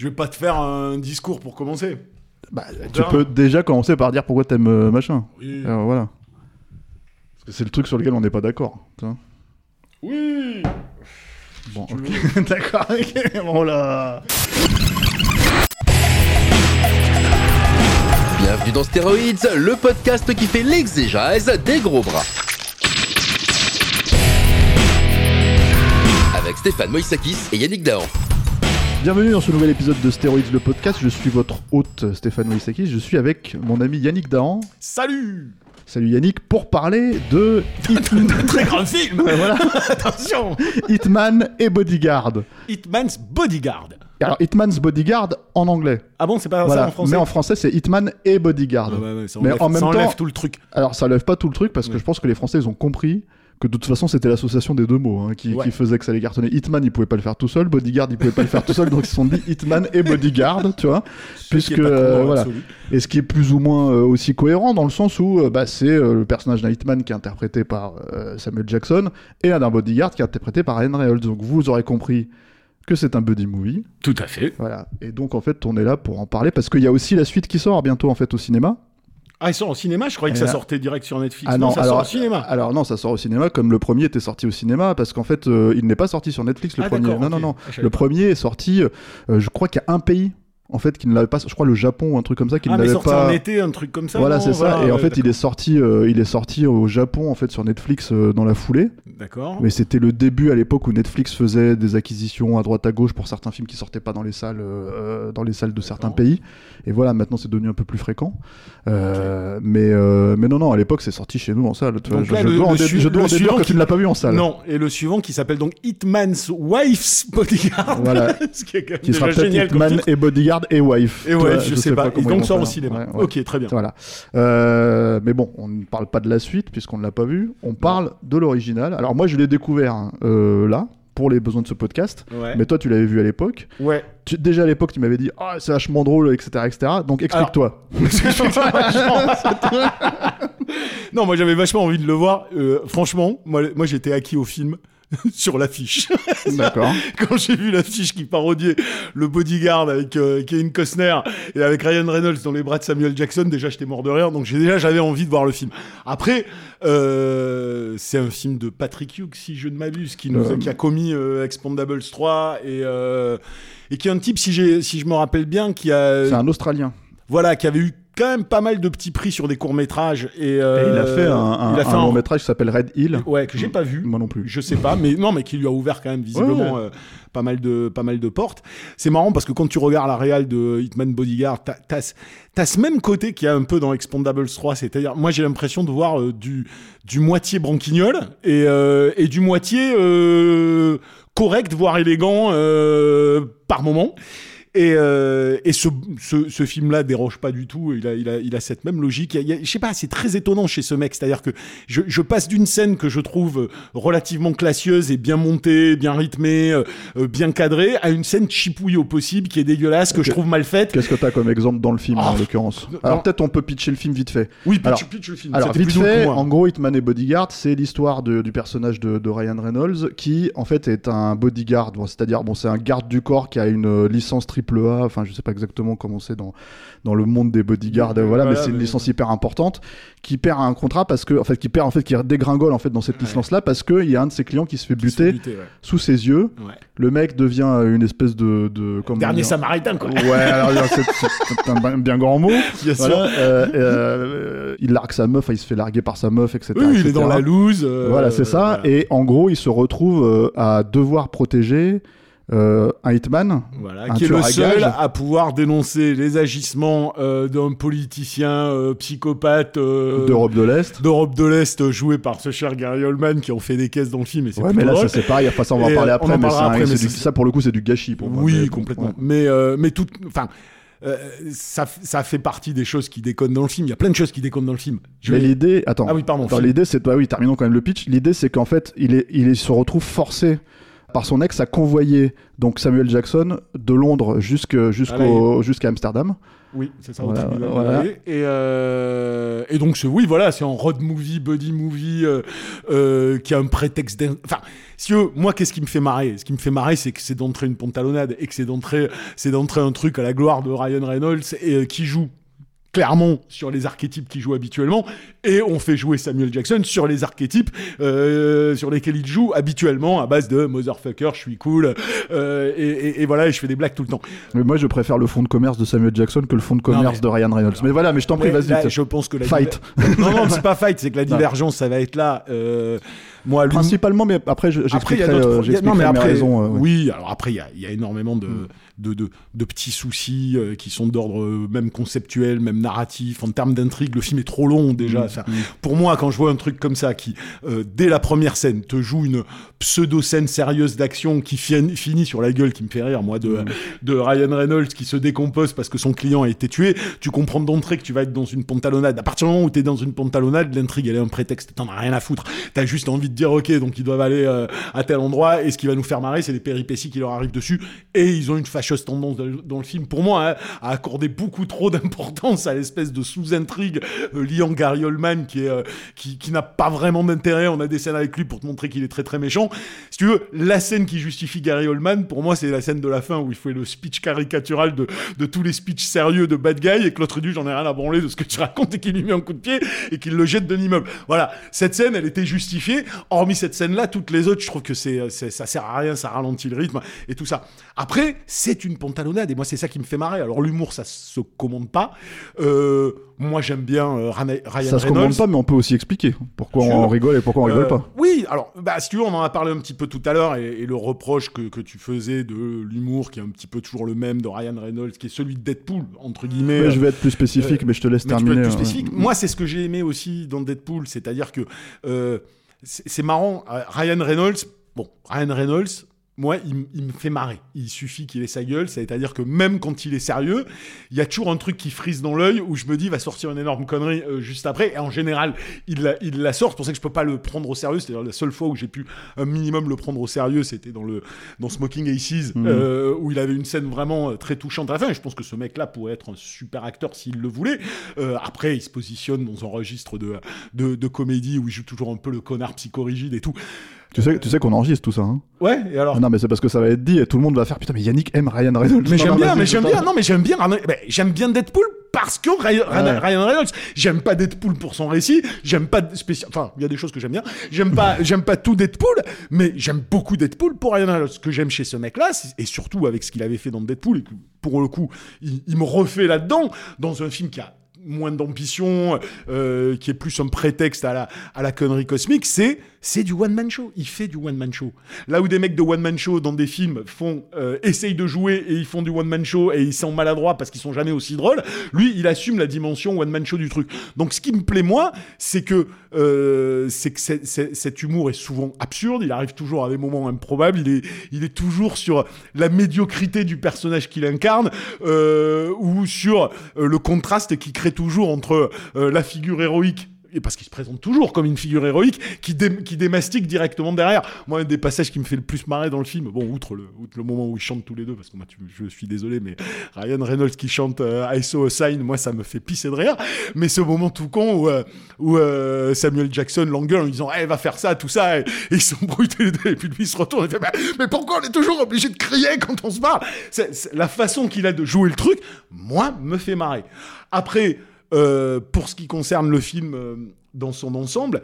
je vais pas te faire un discours pour commencer. Bah, tu peux déjà commencer par dire pourquoi t'aimes euh, machin. Oui. Alors, voilà. Parce que c'est le truc sur lequel on n'est pas d'accord. tu vois. Oui. Bon, ok. d'accord. ok, bon là. Bienvenue dans Stéroïdes, le podcast qui fait l'exégèse des gros bras. Avec Stéphane Moïsakis et Yannick Dahan. Bienvenue dans ce nouvel épisode de Stéroïdes, le podcast. Je suis votre hôte Stéphane Moïsakis. Je suis avec mon ami Yannick Dahan. Salut. Salut Yannick, pour parler de Hitman, Très grand film. voilà. Attention. Hitman et Bodyguard. Hitman's Bodyguard. Alors, Hitman's Bodyguard en anglais. Ah bon, c'est pas ça en français Mais en français, c'est Hitman et Bodyguard. Ah ouais, ouais, ça Mais enlève, en même ça enlève temps- tout le truc. Alors, ça lève pas tout le truc parce que je pense que les Français, ils ont compris que de toute façon, c'était l'association des deux mots hein, qui, Ouais. qui faisait que ça les cartonnait. Hitman, il pouvait pas le faire tout seul. Bodyguard, il pouvait pas le faire tout seul. Donc, ils se sont dit Hitman et Bodyguard, tu vois. Ce Puisque, euh, voilà. Et ce qui est plus ou moins euh, aussi cohérent dans le sens où euh, bah, c'est euh, le personnage d'un Hitman qui est interprété par Samuel Jackson et un d'un Bodyguard qui est interprété par Ryan Reynolds. Donc, vous aurez compris que c'est un buddy movie. Tout à fait. Voilà. Et donc, en fait, on est là pour en parler parce qu'il y a aussi la suite qui sort bientôt, en fait, au cinéma. Ah, ils sont en cinéma Je croyais que ça sortait direct sur Netflix. Ah non, non, ça alors, sort au cinéma. Alors non, ça sort au cinéma comme le premier était sorti au cinéma parce qu'en fait, euh, il n'est pas sorti sur Netflix le Ah, premier. Non, non, non. Ah, savais Le pas. premier est sorti. euh, je crois qu'il y a un pays en fait qui ne l'avait pas. Je crois le Japon ou un truc comme ça qui ah, ne l'avait sorti pas. en été, un truc comme ça. voilà, c'est ça. Et en ouais, fait, il est sorti. euh, il est sorti au Japon en fait sur Netflix euh, dans la foulée. D'accord. Mais c'était le début à l'époque où Netflix faisait des acquisitions à droite à gauche pour certains films qui sortaient pas dans les salles, euh, dans les salles de certains pays. Et voilà, maintenant c'est devenu un peu plus fréquent. Mais mais non non, à l'époque c'est sorti chez nous en salle. Donc je, là, je le- dois en le je dois en déduire suivant que qui- tu ne l'as pas vu en salle. Non, et le suivant qui s'appelle donc Hitman's Wife's Bodyguard. Voilà. Qui est quand même Qui sera peut-être Hitman et Bodyguard et Wife. Et vois, je, sais pas. Et comment ils donc sort au cinéma. Ouais, ouais. Ok, très bien. Voilà. Euh, mais bon, on ne parle pas de la suite puisqu'on ne l'a pas vu. On parle de l'original. Alors moi, je l'ai découvert hein, euh, là pour les besoins de ce podcast. Mais toi, tu l'avais vu à l'époque. Ouais. Tu- déjà à l'époque, tu m'avais dit ah c'est vachement drôle, etc., etc. Donc explique-toi. non, moi j'avais vachement envie de le voir. Euh, franchement, moi, moi j'étais acquis au film. sur l'affiche. D'accord. Quand j'ai vu l'affiche qui parodiait le bodyguard avec euh, Kevin Costner et avec Ryan Reynolds dans les bras de Samuel Jackson, déjà j'étais mort de rire, donc j'ai déjà j'avais envie de voir le film. Après, euh, c'est un film de Patrick Hughes, si je ne m'abuse, qui, nous a, Euh. qui a commis euh, Expandables 3 et, euh, et qui est un type, si, si je me rappelle bien, qui a, C'est un Australien. voilà, qui avait eu quand même pas mal de petits prix sur des courts métrages et, euh, Et il a fait un, un- il a fait un un- long métrage qui s'appelle Red Hill. Ouais, que j'ai pas vu. Moi non plus. Je sais pas, mais non, mais qui lui a ouvert quand même visiblement Ouais, ouais. euh, pas mal de pas mal de portes. C'est marrant parce que quand tu regardes la réal de Hitman Bodyguard, t'as t'as ce- même côté qu'il y a un peu dans Expandables 3, c'est-à-dire moi j'ai l'impression de voir euh, du du moitié branquignol et et du moitié correct voire élégant par moment. Et, euh, et ce, ce, ce film-là déroge pas du tout. Il a, il a, il a cette même logique. Il y a- il y a- je sais pas, c'est très étonnant chez ce mec. C'est-à-dire que je, je passe d'une scène que je trouve relativement classieuse et bien montée, bien rythmée, euh, euh, bien cadrée, à une scène chipouille au possible qui est dégueulasse, que je trouve mal faite. Qu'est-ce que t'as comme exemple dans le film Ah. en l'occurrence? Alors peut-être on peut pitcher le film vite fait. Oui, pitch, Alors- pitch le film. Alors vite fait, en gros, Hitman et Bodyguard, c'est l'histoire du personnage de, de Ryan Reynolds qui, en fait, est un bodyguard. Bon, C'est-à-dire, bon, c'est un garde du corps qui a une licence triple A. Enfin, je sais pas exactement comment c'est dans dans le monde des bodyguards. Voilà, mais c'est une mais- licence hyper importante qui perd un contrat parce que, en fait, qui perd, en fait, qui dégringole en fait dans cette Ouais. licence-là parce que il y a un de ses clients qui se fait Qui se fait buter ouais. sous ses yeux. Ouais. Le mec devient euh, une espèce de, de comment Dernier samaritain, quoi. Ouais, alors c'est un bien- grand mot. Bien sûr. Euh, euh, il largue sa meuf, il se fait larguer par sa meuf, etc. Oui, il est dans la loose. euh, Voilà, c'est ça. voilà. Et en gros, il se retrouve euh, à devoir protéger euh, un hitman, Voilà, Un qui est le seul à pouvoir dénoncer les agissements euh, d'un politicien euh, psychopathe euh, d'Europe de l'Est. d'Europe de l'Est joué par ce cher Gary Oldman qui en fait des caisses dans le film et Ouais, mais là, drôle. ça c'est pareil. Enfin, ça, on va en parler après. mais après, mais du- ça, pour le coup, c'est du gâchis pour moi. Oui, Mais- complètement. ouais. Mais, mais tout, enfin, euh, ça, ça fait partie des choses qui déconnent dans le film. Il y a plein de choses qui déconnent dans le film. Je Mais vais- l'idée, attends. Ah oui, pardon. L'idée, c'est, bah oui, terminons quand même le pitch. L'idée, c'est qu'en fait, il, est, il est- se retrouve forcé par son ex à convoyer donc Samuel Jackson de Londres jusqu'au, jusqu'à Amsterdam. Oui, c'est ça. Voilà, au tribunal. voilà. Et, euh, et donc, oui, voilà, c'est un road movie, buddy movie euh, euh, qui a un prétexte. Enfin, si moi, qu'est-ce qui me fait marrer? Ce qui me fait marrer, c'est que c'est d'entrer une pantalonnade et que c'est d'entrer, c'est d'entrer un truc à la gloire de Ryan Reynolds et qui joue clairement sur les archétypes qu'il joue habituellement et on fait jouer Samuel Jackson sur les archétypes euh, sur lesquels il joue habituellement à base de motherfucker je suis cool euh, et, et- et voilà et je fais des blagues tout le temps Mais moi, je préfère le fonds de commerce de Samuel Jackson que le fonds de commerce mais- de Ryan Reynolds. Mais voilà, mais je t'en prie, vas-y. je pense que la Fight. non non c'est pas fight c'est que la divergence ça va être là euh, moi lui Principalement, mais après, j'expliquerai, euh, non, mais mes après, raisons. euh, ouais. oui. Alors après, il y y a énormément de, de, de, de petits soucis euh, qui sont d'ordre euh, même conceptuel, même narratif. En termes d'intrigue, le film est trop long déjà. Enfin, Pour moi, quand je vois un truc comme ça qui, euh, dès la première scène, te joue une pseudo scène sérieuse d'action qui fin- finit sur la gueule, qui me fait rire, moi, de, de Ryan Reynolds qui se décompose parce que son client a été tué, tu comprends d'entrée que tu vas être dans une pantalonnade. À partir du moment où tu es dans une pantalonnade, l'intrigue, elle est un prétexte. T'en as rien à foutre. T'as juste envie de dire, ok, donc ils doivent aller euh, à tel endroit et ce qui va nous faire marrer, c'est les péripéties qui leur arrivent dessus. Et ils ont une fâcheuse tendance dans, le film, pour moi, hein, à accorder beaucoup trop d'importance à l'espèce de sous-intrigue euh, liant Gary Oldman qui euh, qui, qui n'a pas vraiment d'intérêt. On a des scènes avec lui pour te montrer qu'il est très très méchant. Si tu veux, la scène qui justifie Gary Oldman, pour moi, c'est la scène de la fin où il fait le speech caricatural de, de tous les speeches sérieux de bad guy et que l'autre dit j'en ai rien à branler de ce que tu racontes et qu'il lui met un coup de pied et qu'il le jette d'un immeuble. Voilà, cette scène, elle était justifiée. Hormis cette scène-là, toutes les autres, je trouve que c'est, c'est- ça sert à rien, ça ralentit le rythme et tout ça. Après, c'est une pantalonnade et moi, c'est ça qui me fait marrer. Alors l'humour, ça se commande pas. Euh, moi, j'aime bien euh, Ryan Ça se Reynolds. commande pas, mais on peut aussi expliquer pourquoi on rigole et pourquoi on rigole Euh, pas. Oui, alors, bah, si tu veux, on en a parlé un petit peu tout à l'heure, et, et le reproche que, que tu faisais de l'humour, qui est un petit peu toujours le même de Ryan Reynolds, qui est celui de Deadpool, entre guillemets. Ouais, je vais être plus spécifique, euh, mais je te laisse terminer. plus euh, spécifique. Moi, c'est ce que j'ai aimé aussi dans Deadpool, c'est-à-dire que euh, c'est marrant, euh, Ryan Reynolds, bon, Ryan Reynolds, moi, il, me fait marrer. Il suffit qu'il ait sa gueule, c'est-à-dire que même quand il est sérieux, il y a toujours un truc qui frise dans l'œil où je me dis, il va sortir une énorme connerie euh, juste après. Et en général, il la, il la sort. C'est pour ça que je peux pas le prendre au sérieux. C'est-à-dire la seule fois où j'ai pu un minimum le prendre au sérieux, c'était dans le dans Smoking Aces, euh, où il avait une scène vraiment euh, très touchante à la fin. Et je pense que ce mec-là pourrait être un super acteur s'il le voulait. Euh, après, il se positionne dans un registre de, de, de comédie où il joue toujours un peu le connard psychorigide et tout. Tu sais, tu sais qu'on enregistre tout ça. Hein Ouais, et alors Ah non, mais c'est parce que ça va être dit et tout le monde va faire putain, mais Yannick aime Ryan Reynolds. Mais j'aime bien, mais j'aime bien, non, mais j'aime bien, j'aime bien Deadpool parce que Ryan, Ryan- Ouais. Ryan Reynolds. J'aime pas Deadpool pour son récit, j'aime pas spécial, enfin, il y a des choses que j'aime bien. J'aime pas, j'aime pas tout Deadpool, mais j'aime beaucoup Deadpool pour Ryan Reynolds. Ce que j'aime chez ce mec-là, et surtout avec ce qu'il avait fait dans Deadpool, et que, pour le coup, il, il me refait là-dedans, dans un film qui a moins d'ambition, euh, qui est plus un prétexte à la, à la connerie cosmique, c'est, c'est du one-man show. Il fait du one-man show. Là où des mecs de one-man show dans des films font, euh, essayent de jouer et ils font du one-man show et ils sont maladroits parce qu'ils sont jamais aussi drôles, lui, il assume la dimension one-man show du truc. Donc, ce qui me plaît, moi, c'est que, euh, c'est que c'est- c'est- cet humour est souvent absurde, il arrive toujours à des moments improbables, il est, il est toujours sur la médiocrité du personnage qu'il incarne, euh, ou sur le contraste qu'il crée toujours entre euh, la figure héroïque parce qu'il se présente toujours comme une figure héroïque qui, dé- démastique directement derrière. Moi, un des passages qui me fait le plus marrer dans le film, bon, outre le, moment où ils chantent tous les deux, parce que moi, je suis désolé, mais Ryan Reynolds qui chante euh, I saw a sign, moi, ça me fait pisser de rire. Mais ce moment tout con où, euh, euh, Samuel Jackson l'engueule en lui disant, eh, va faire ça, tout ça, et, ils s'embrouillent tous les deux, et puis lui, il se retourne et fait, mais, pourquoi on est toujours obligé de crier quand on se parle c'est- La façon qu'il a de jouer le truc, moi, me fait marrer. Après, euh, pour ce qui concerne le film euh, dans son ensemble,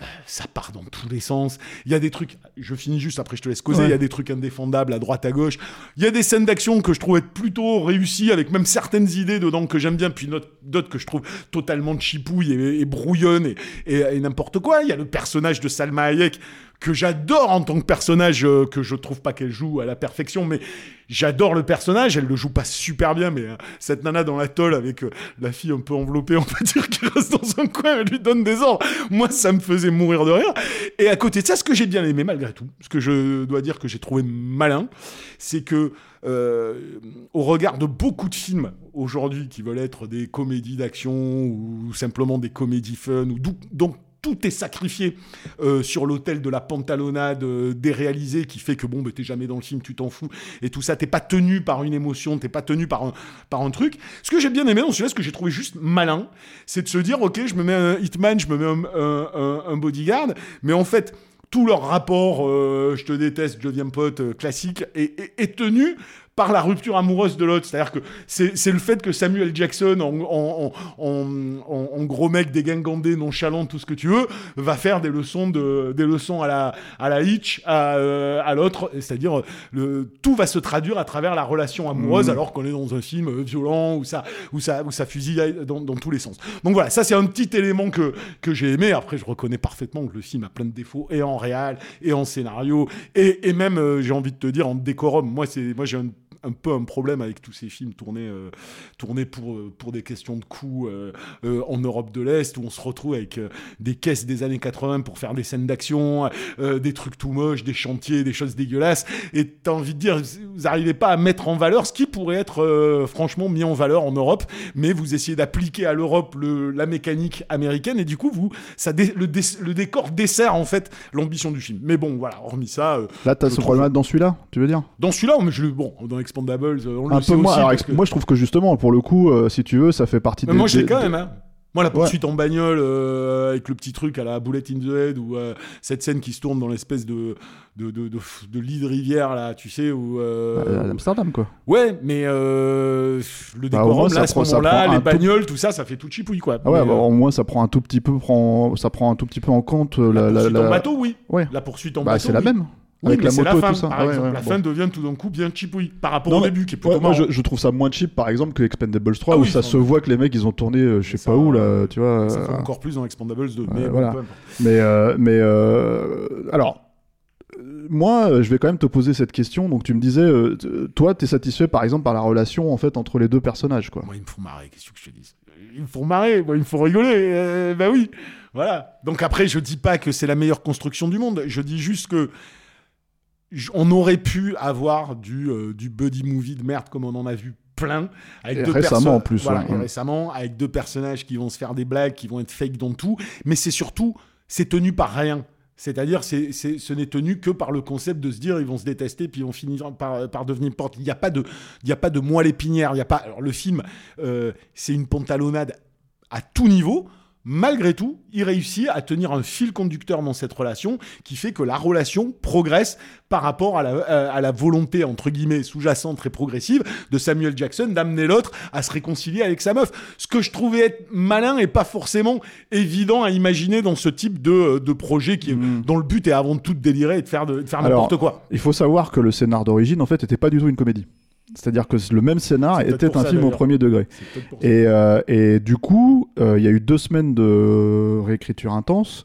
euh, ça part dans tous les sens. Il y a des trucs, je finis juste après je te laisse causer, Ouais. il y a des trucs indéfendables à droite à gauche. Il y a des scènes d'action que je trouve être plutôt réussies avec même certaines idées dedans que j'aime bien, puis d'autres- d'autres que je trouve totalement chipouilles et, et brouillonnes et, et- et n'importe quoi. Il y a le personnage de Salma Hayek que j'adore en tant que personnage, euh, que je trouve pas qu'elle joue à la perfection, mais j'adore le personnage. Elle le joue pas super bien, mais euh, cette nana dans la tôle avec euh, la fille un peu enveloppée, on peut dire, qui reste dans un coin, elle lui donne des ordres. Moi, ça me faisait mourir de rire. Et à côté de ça, ce que j'ai bien aimé malgré tout, ce que je dois dire que j'ai trouvé malin, c'est que au regard de beaucoup de films aujourd'hui qui veulent être des comédies d'action ou simplement des comédies fun, ou donc tout est sacrifié euh, sur l'autel de la pantalonnade euh, déréalisée qui fait que bon, bah, t'es jamais dans le film, tu t'en fous et tout ça, t'es pas tenu par une émotion, t'es pas tenu par un, par un truc. Ce que j'ai bien aimé dans celui-là, ce que j'ai trouvé juste malin, c'est de se dire, ok, je me mets un hitman, je me mets un, un- un- bodyguard, mais en fait, tout leur rapport, euh, je te déteste, je deviens pote, euh, classique, est- est tenu par la rupture amoureuse de l'autre. C'est-à-dire que c'est le fait que Samuel Jackson, en, en, en, en- en gros mec dégingandé, nonchalant, tout ce que tu veux, va faire des leçons, de, des leçons à la, à la Hitch, à, euh, à l'autre. C'est-à-dire, tout va se traduire à travers la relation amoureuse, alors qu'on est dans un film violent, où ça, où ça, où ça fusille dans, dans tous les sens. Donc voilà, ça c'est un petit élément que, que j'ai aimé. Après, je reconnais parfaitement que le film a plein de défauts, et en réal, et en scénario, et, et même, euh, j'ai envie de te dire, en décorum. Moi, c'est, moi j'ai un un peu un problème avec tous ces films tournés, euh, tournés pour, euh, pour des questions de coûts euh, en Europe de l'Est, où on se retrouve avec des caisses des années 80 pour faire des scènes d'action, des trucs tout moches, des chantiers, des choses dégueulasses. Et t'as envie de dire, vous n'arrivez pas à mettre en valeur ce qui pourrait être franchement mis en valeur en Europe, mais vous essayez d'appliquer à l'Europe le- la mécanique américaine, et du coup, vous, ça dé- le, dé- le décor dessert en fait l'ambition du film. Mais bon, voilà, hormis ça, euh, Là, t'as ce trouve- problème dans celui-là, tu veux dire? Dans celui-là, mais je, le- bon, dans Expandables, on Un le sait peu moins. aussi. alors, parce ex- que- Moi, je trouve que justement, pour le coup, euh, si tu veux, ça fait partie Mais des. moi, je l'ai des- quand même. Hein. Moi, la poursuite en bagnole euh, avec le petit truc à la Bullet in the Head ou euh, cette scène qui se tourne dans l'espèce de, de, de, de, de lit de rivière, là, tu sais, où. euh, Euh, Amsterdam, quoi. Ouais, mais euh, le Bah, au moins, décorum, ça là, à ce prend- ça moment-là, prend les un tout- bagnoles, tout ça, ça fait tout chipouille, quoi. Ah ouais, Mais, bah, euh, au moins, ça prend un tout petit peu, prend, ça prend un tout petit peu en compte euh, la, la, la, poursuite la- en bateau, oui. Ouais. La poursuite en Bah, bateau. c'est la oui. même. Oui, avec mais la moto la et tout ça. Par ouais, exemple, ouais, la bon. fin devient tout d'un coup bien chipouille par rapport Non, au début, qui est plutôt Ouais, moi, je, je trouve ça moins cheap, par exemple, que Expendables 3, Ah où oui, ça se voit que les mecs, ils ont tourné, euh, je sais Ça, pas où, là, tu vois. Ça euh, fait encore plus dans Expandables 2. mais euh, bon, voilà. Mais, euh, mais euh, alors, euh, moi, euh, je vais quand même te poser cette question. Donc, tu me disais, euh, toi, t'es satisfait, par exemple, par la relation en fait entre les deux personnages, quoi. Moi, ils me font marrer, qu'est-ce que je te dis? Ils me font marrer, moi, ils me font rigoler. euh, bah oui, voilà. Donc après, je dis pas que c'est la meilleure construction du monde. Je dis juste que on aurait pu avoir du, euh, du buddy movie de merde comme on en a vu plein avec Et deux récemment, en plus, voilà, ouais. et Mm. récemment avec deux personnages qui vont se faire des blagues qui vont être fake dans tout mais c'est surtout c'est tenu par rien c'est-à-dire, c'est, c'est, ce n'est tenu que par le concept de se dire ils vont se détester puis ils vont finir par, par devenir porte. Il n'y a pas de, il y a pas de moelle épinière. Il y a pas. Alors le film, euh, c'est une pantalonnade à tout niveau. Malgré tout, il réussit à tenir un fil conducteur dans cette relation qui fait que la relation progresse par rapport à la, euh, à la volonté, entre guillemets, sous-jacente très progressive de Samuel Jackson d'amener l'autre à se réconcilier avec sa meuf. Ce que je trouvais être malin et pas forcément évident à imaginer dans ce type de, de projet qui est, Mm. dont le but est avant tout de délirer et de faire, de, de faire n'importe quoi. Il faut savoir que le scénar d'origine, en fait, était pas du tout une comédie. C'est-à-dire que le même scénar était un film au premier degré. Et, euh, et du coup, euh, il y a eu deux semaines de réécriture intense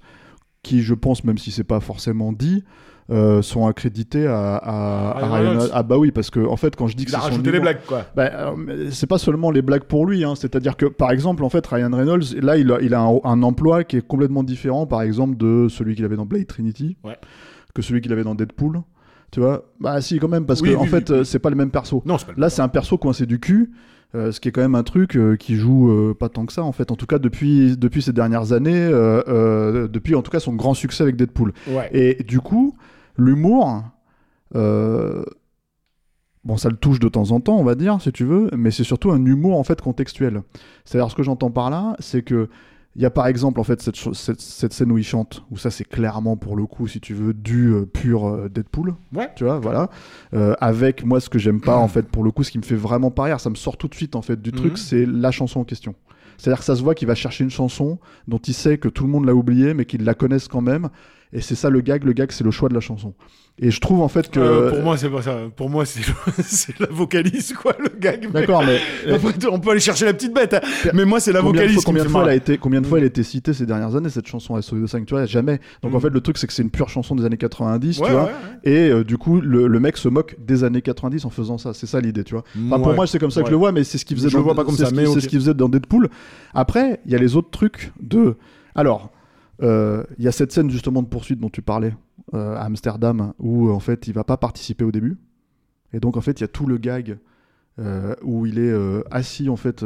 qui, je pense, même si c'est pas forcément dit, euh, sont accrédités à, à, à Ryan Reynolds. Ah bah oui, parce que en fait, quand je dis que c'est rajouté les blagues, quoi. bah, c'est pas seulement les blagues pour lui, hein. c'est-à-dire que par exemple, en fait, Ryan Reynolds, là, il a, il a un, un emploi qui est complètement différent, par exemple, de celui qu'il avait dans Blade Trinity, Ouais. que celui qu'il avait dans Deadpool. Tu vois Bah si, quand même, parce Oui, que oui, en oui, fait, euh, c'est pas le même perso. Non, c'est pas le Là, c'est un perso coincé du cul. euh, ce qui est quand même un truc euh, qui joue euh, pas tant que ça en fait en tout cas depuis depuis ces dernières années depuis en tout cas son grand succès avec Deadpool Ouais. et du coup, l'humour, bon, ça le touche de temps en temps, on va dire, si tu veux, mais c'est surtout un humour en fait contextuel. C'est-à-dire, ce que j'entends par là, c'est que il y a par exemple en fait cette, cette, cette scène où il chante, où ça c'est clairement pour le coup, si tu veux, du euh, pur euh, Deadpool. Ouais. Tu vois, voilà. Euh, avec moi, ce que j'aime pas en fait, pour le coup, ce qui me fait vraiment pas rire, ça me sort tout de suite en fait du Mhm. truc, c'est la chanson en question. C'est-à-dire que ça se voit qu'il va chercher une chanson dont il sait que tout le monde l'a oubliée, mais qu'il la connaisse quand même. Et c'est ça le gag. Le gag, c'est le choix de la chanson. Et je trouve en fait que. Euh, pour moi, c'est pas ça. Pour moi, c'est c'est la vocalise, quoi, le gag. D'accord, mais. Après, on peut aller chercher la petite bête. hein. Mais moi, c'est la Combien de vocalise fois, combien de fois elle a été combien de fois Mm. elle a été citée ces dernières années cette chanson SOS Sanctuary jamais donc en Mm. fait le truc c'est que c'est une pure chanson des années 90 Ouais, tu vois ouais, et euh, du coup le, le mec se moque des années 90 en faisant ça c'est ça l'idée tu vois Enfin, pour moi c'est comme ça que je le vois mais c'est ce qu'il faisait Je dans le vois pas comme c'est ça, ce mais qu'il- c'est ok. ce qu'il faisait dans Deadpool après il y a les autres trucs de alors euh, il y a cette scène justement de poursuite dont tu parlais euh, à Amsterdam où en fait il va pas participer au début et donc en fait il y a tout le gag euh, où il est assis en fait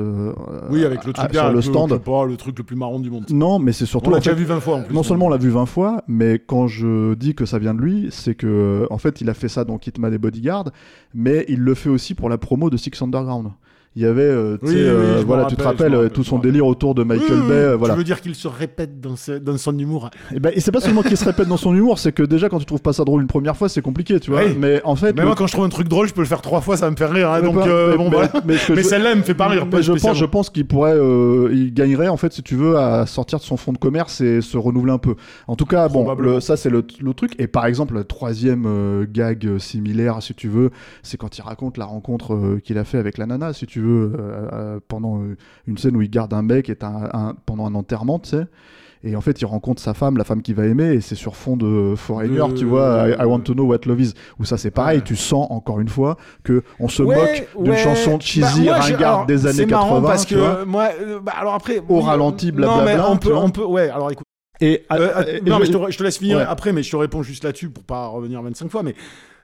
Oui, avec le à- truc sur derrière, le stand Le, pas le truc le plus marrant du monde. non, mais c'est surtout. On l'a fait, déjà vu 20 fois en plus. non seulement on l'a vu 20 fois, mais quand je dis que ça vient de lui, c'est que en fait il a fait ça dans Kitman et Bodyguard, mais il le fait aussi pour la promo de Six Underground. Il y avait, euh, Oui, oui, euh, voilà, tu te rappelles euh, rappelle, tout son délire autour de Michael Oui, Bay, euh, Tu voilà. veux dire qu'il se répète dans, ce- dans son humour Et, ben, et c'est pas seulement qu'il se répète dans son humour, c'est que déjà quand tu trouves pas ça drôle une première fois, c'est compliqué, tu vois. Mais en fait, Mais le- moi, quand je trouve un truc drôle, je peux le faire trois fois, ça va me fait rire. hein, Mais donc, pas- euh, mais- bon, mais- voilà. mais je- celle-là, elle me fait pas rire. Mais je pense, je pense qu'il pourrait, il gagnerait en fait, si tu veux, à sortir de son fonds de commerce et se renouveler un peu. En tout cas, bon, le- ça c'est le, le truc. Et par exemple, le troisième gag similaire, si tu veux, c'est quand il raconte la rencontre qu'il a fait avec la nana, si tu veux, euh, euh, pendant euh, une scène où il garde un mec et un, un- pendant un enterrement, tu sais. Et en fait, il rencontre sa femme, la femme qu'il va aimer, et c'est sur fond de Foreigner, De- tu vois, I, I Want to Know What Love Is, où ça c'est pareil, Ouais. tu sens encore une fois que on se Ouais, moque d'une ouais. chanson Bah, cheesy, moi, ringarde alors, des années c'est 80. marrant parce tu que vois. euh, moi, euh, bah, alors après, Au ralenti, Non, blablabla, mais on peut, on peut, ouais. Alors écoute, Et, euh, euh, euh, et non, je- mais je te, je te laisse finir Ouais. après, mais je te réponds juste là-dessus pour pas revenir 25 fois, mais.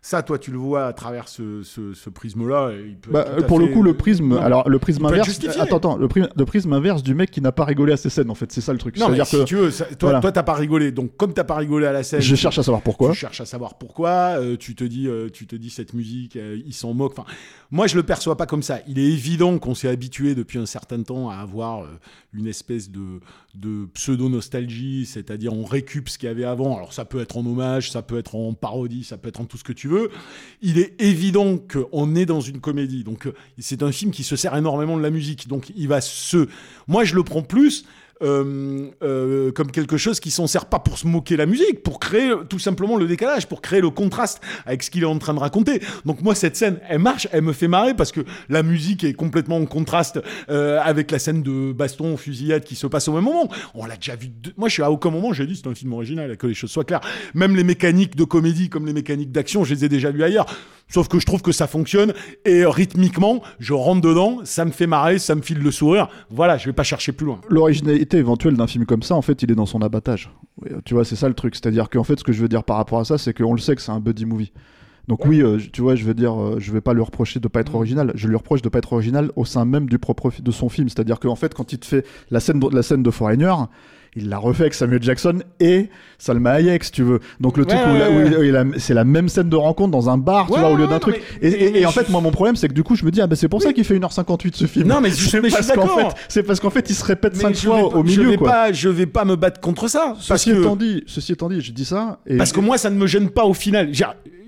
Ça, toi, tu le vois à travers ce, ce, ce prisme-là. Bah, pour le fait- coup, le prisme, Non, alors le prisme inverse, attends, attends, le prisme, le prisme inverse du mec qui n'a pas rigolé à ces scènes, en fait, c'est ça le truc. Non, mais si que tu veux, ça- toi, Voilà. toi, t'as pas rigolé. Donc, comme t'as pas rigolé à la scène, je cherche à savoir pourquoi. Tu cherches à savoir pourquoi. euh, tu te dis, euh, tu te dis cette musique, euh, il s'en moque. Enfin, moi, je le perçois pas comme ça. Il est évident qu'on s'est habitué depuis un certain temps à avoir euh, une espèce de, de pseudo nostalgie, c'est-à-dire on récup ce qu'il y avait avant. Alors, ça peut être en hommage, ça peut être en parodie, ça peut être en tout ce que tu veux. Il est évident qu'on est dans une comédie. Donc, euh, c'est un film qui se sert énormément de la musique. Donc, il va se. Moi, je le prends plus euh, euh, comme quelque chose qui s'en sert pas pour se moquer la musique, pour créer tout simplement le décalage, pour créer le contraste avec ce qu'il est en train de raconter. Donc moi cette scène, elle marche, elle me fait marrer parce que la musique est complètement en contraste euh, avec la scène de baston, fusillade qui se passe au même moment. On l'a déjà vu. Moi je suis à aucun moment j'ai dit c'est un film original, que les choses soient claires. Même les mécaniques de comédie comme les mécaniques d'action, je les ai déjà vues ailleurs. Sauf que je trouve que ça fonctionne et rythmiquement, je rentre dedans, ça me fait marrer, ça me file le sourire. Voilà, je vais pas chercher plus loin. Éventuelle d'un film comme ça, en fait, il est dans son abattage. Ouais, Tu vois, c'est ça le truc. C'est-à-dire qu'en fait, ce que je veux dire par rapport à ça, c'est qu'on le sait que c'est un buddy movie. Donc oui, euh, tu vois, je veux dire, euh, je vais pas lui reprocher de pas être original. Je lui reproche de pas être original au sein même du propre de son film. C'est-à-dire qu'en fait, quand il te fait la scène, de, la scène de Foreigner, il l'a refait avec Samuel Jackson et Salma Hayek, si tu veux. Donc le Ouais, truc où, ouais, c'est la même scène de rencontre dans un bar, tu vois, au lieu d'un truc. mais- et, mais- et- mais et en fait, moi, mon problème, c'est que du coup, je me dis, ah ben c'est pour ça qu'il fait 1h58 ce film. Non, mais je- C'est parce qu'en fait, c'est parce qu'en fait, il se répète Mais cinq je fois vais au pas- je milieu, vais quoi. pas, je vais pas me battre contre ça. Parce Ceci que, étant dit, ceci étant dit, je dis ça. Et parce que moi, ça ne me gêne pas au final.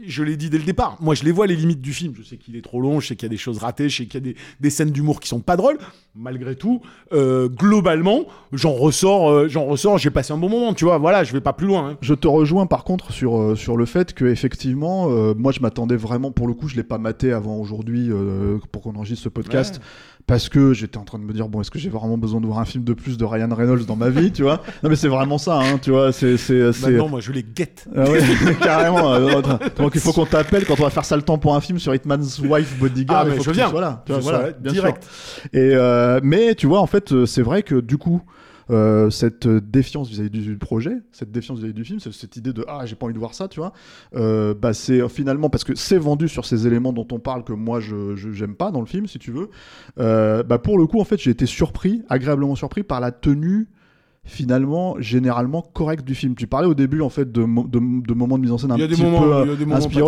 Je l'ai dit dès le départ. Moi, je les vois les limites du film. Je sais qu'il est trop long, je sais qu'il y a des choses ratées, je sais qu'il y a des, des scènes d'humour qui sont pas drôles. Malgré tout, euh, globalement, j'en ressors, euh, j'en ressors. J'ai passé un bon moment. Tu vois, voilà, je vais pas plus loin. hein. Je te rejoins par contre sur, euh, sur le fait que effectivement, moi je m'attendais vraiment, pour le coup, je l'ai pas maté avant aujourd'hui pour qu'on enregistre ce podcast, parce que j'étais en train de me dire bon, est-ce que j'ai vraiment besoin de voir un film de plus de Ryan Reynolds dans ma vie, tu vois? Non mais c'est vraiment ça, hein, tu vois, c'est c'est Maintenant, moi, je les guette. Ah ouais, carrément. euh, donc il faut qu'on t'appelle quand on va faire ça le temps pour un film sur Hitman's Wife Bodyguard. Ah, il mais faut je que tu viens. sois là. Tu vois, Je voilà, direct. sûr. Et euh, mais tu vois, en fait, euh, c'est vrai que du coup. Euh, cette défiance vis-à-vis du projet, cette défiance vis-à-vis du film, cette idée de ah j'ai pas envie de voir ça, tu vois. Euh, bah c'est euh, finalement parce que c'est vendu sur ces éléments dont on parle que moi je j'aime pas dans le film si tu veux. Euh, bah pour le coup en fait j'ai été surpris, agréablement surpris par la tenue finalement généralement correct du film. Tu parlais au début en fait de, mo- de, de moments de mise en scène un petit moments- peu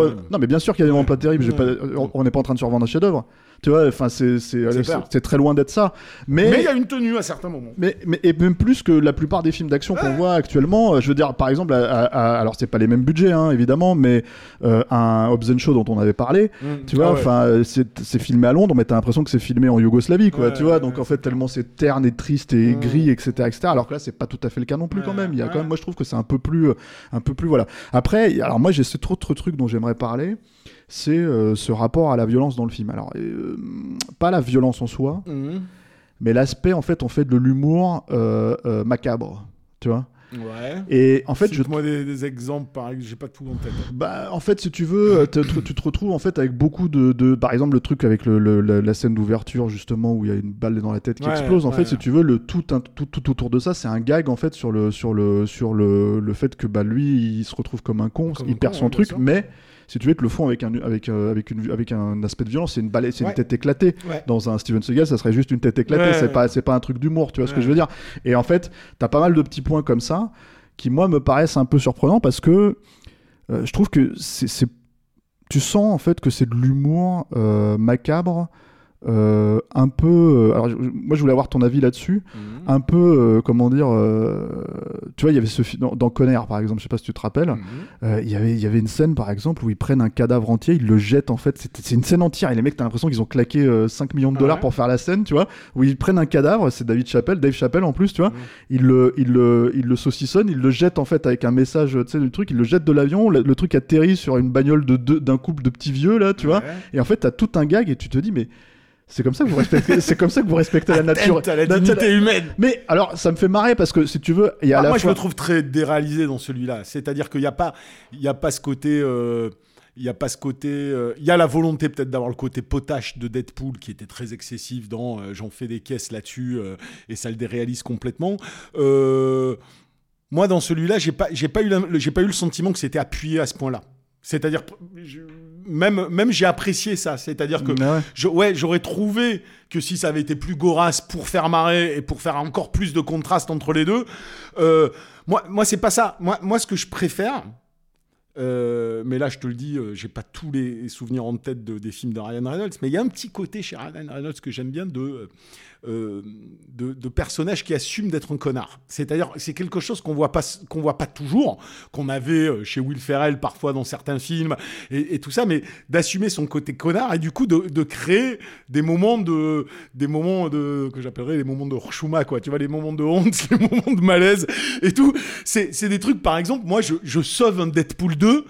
terribles. Non mais bien sûr qu'il y a des moments pas terribles. Ouais. pas- on n'est pas en train de survendre un chef-d'œuvre. Tu vois, enfin c'est c'est très loin d'être ça. Mais Mais il y a une tenue à certains moments. mais, mais et même plus que la plupart des films d'action qu'on voit actuellement, euh, je veux dire, par exemple, à- à- à- alors c'est pas les mêmes budgets, hein, évidemment, mais euh, un Hobbs and Show dont on avait parlé, tu vois, Ah ouais. enfin, euh, c'est filmé à Londres, mais t'as l'impression que c'est filmé en Yougoslavie, quoi, Ouais, tu vois, donc en fait, tellement c'est terne et triste et Mm. gris, etc., etc., alors que là, c'est pas tout à fait le cas non plus, quand même, il y a quand même, moi, je trouve que c'est un peu plus, euh, un peu plus, voilà. Après, alors moi, j'ai cet autre truc dont j'aimerais parler, c'est euh, ce rapport à la violence dans le film. Alors, euh, pas la violence en soi, Mhm. mais l'aspect en fait on fait de l'humour euh, euh, macabre tu vois Ouais. et en fait je moi des, des exemples, pareil, j'ai pas tout en tête. bah en fait si tu veux tu te retrouves en fait avec beaucoup de, de- par exemple le truc avec le, le- la, la scène d'ouverture justement où il y a une balle dans la tête qui Ouais, explose en ouais. fait si tu veux le tout, un- tout tout autour de ça c'est un gag en fait sur le sur le sur le, le fait que bah lui il se retrouve comme un con Comme il un perd con, son truc sûr. mais si tu veux que le fond avec un avec euh, avec une avec un aspect de violence c'est une balle c'est Ouais. une tête éclatée Ouais. dans un Steven Seagal, ça serait juste une tête éclatée. C'est pas, c'est pas un truc d'humour, tu vois ce que je veux dire. Et en fait, t'as pas mal de petits points comme ça qui, moi, me paraissent un peu surprenants parce que euh, je trouve que c'est, c'est- tu sens en fait que c'est de l'humour euh, macabre. Euh, un peu euh, alors moi je voulais avoir ton avis là-dessus Mhm. un peu euh, comment dire euh, tu vois il y avait ce fi- dans, dans Conner par exemple je sais pas si tu te rappelles Mhm. il y avait il y avait une scène par exemple où ils prennent un cadavre entier ils le jettent en fait c'est une scène entière et les mecs t'as l'impression qu'ils ont claqué euh, 5 millions de Ah dollars ouais pour faire la scène tu vois où ils prennent un cadavre c'est David Chappelle Dave Chappelle en plus tu vois Mhm. ils le ils le ils le saucissonnent ils le jettent en fait avec un message tu sais du truc ils le jettent de l'avion le, le truc atterrit sur une bagnole de deux- d'un couple de petits vieux là tu vois et en fait t'as tout un gag et tu te dis mais c'est comme ça que vous respectez c'est comme ça que vous respectez la nature à la dignité humaine. mais alors ça me fait marrer parce que si tu veux il y a Ah, la moi, je le trouve très déréalisé dans celui-là. C'est-à-dire qu'il n'y a pas, il y a pas ce côté. euh, il y a pas ce côté. euh, Il y a la volonté peut-être d'avoir le côté potache de Deadpool qui était très excessif dans euh, j'en fais des caisses là-dessus euh, et ça le déréalise complètement. Moi, dans celui-là, j'ai pas, j'ai pas eu, la- j'ai pas eu le sentiment que c'était appuyé à ce point-là. C'est-à-dire, même, même j'ai apprécié ça. C'est-à-dire que Ah ouais. je- ouais, j'aurais trouvé que si ça avait été plus gorasse pour faire marrer et pour faire encore plus de contraste entre les deux, euh, moi, moi c'est pas ça. Moi, moi, ce que je préfère, euh, mais là, je te le dis, euh, j'ai pas tous les souvenirs en tête de- des films de Ryan Reynolds, mais il y a un petit côté chez Ryan Reynolds que j'aime bien de, euh, de, de personnage qui assume d'être un connard. C'est-à-dire, c'est quelque chose qu'on voit pas, qu'on voit pas toujours, qu'on avait euh, chez Will Ferrell parfois dans certains films et, tout ça, mais d'assumer son côté connard et du coup de, de créer des moments de, des moments de, que j'appellerais les moments de Rshuma, quoi. Tu vois, les moments de honte, les moments de malaise et tout. C'est, c'est des trucs, par exemple, moi, je, je sauve un Deadpool 2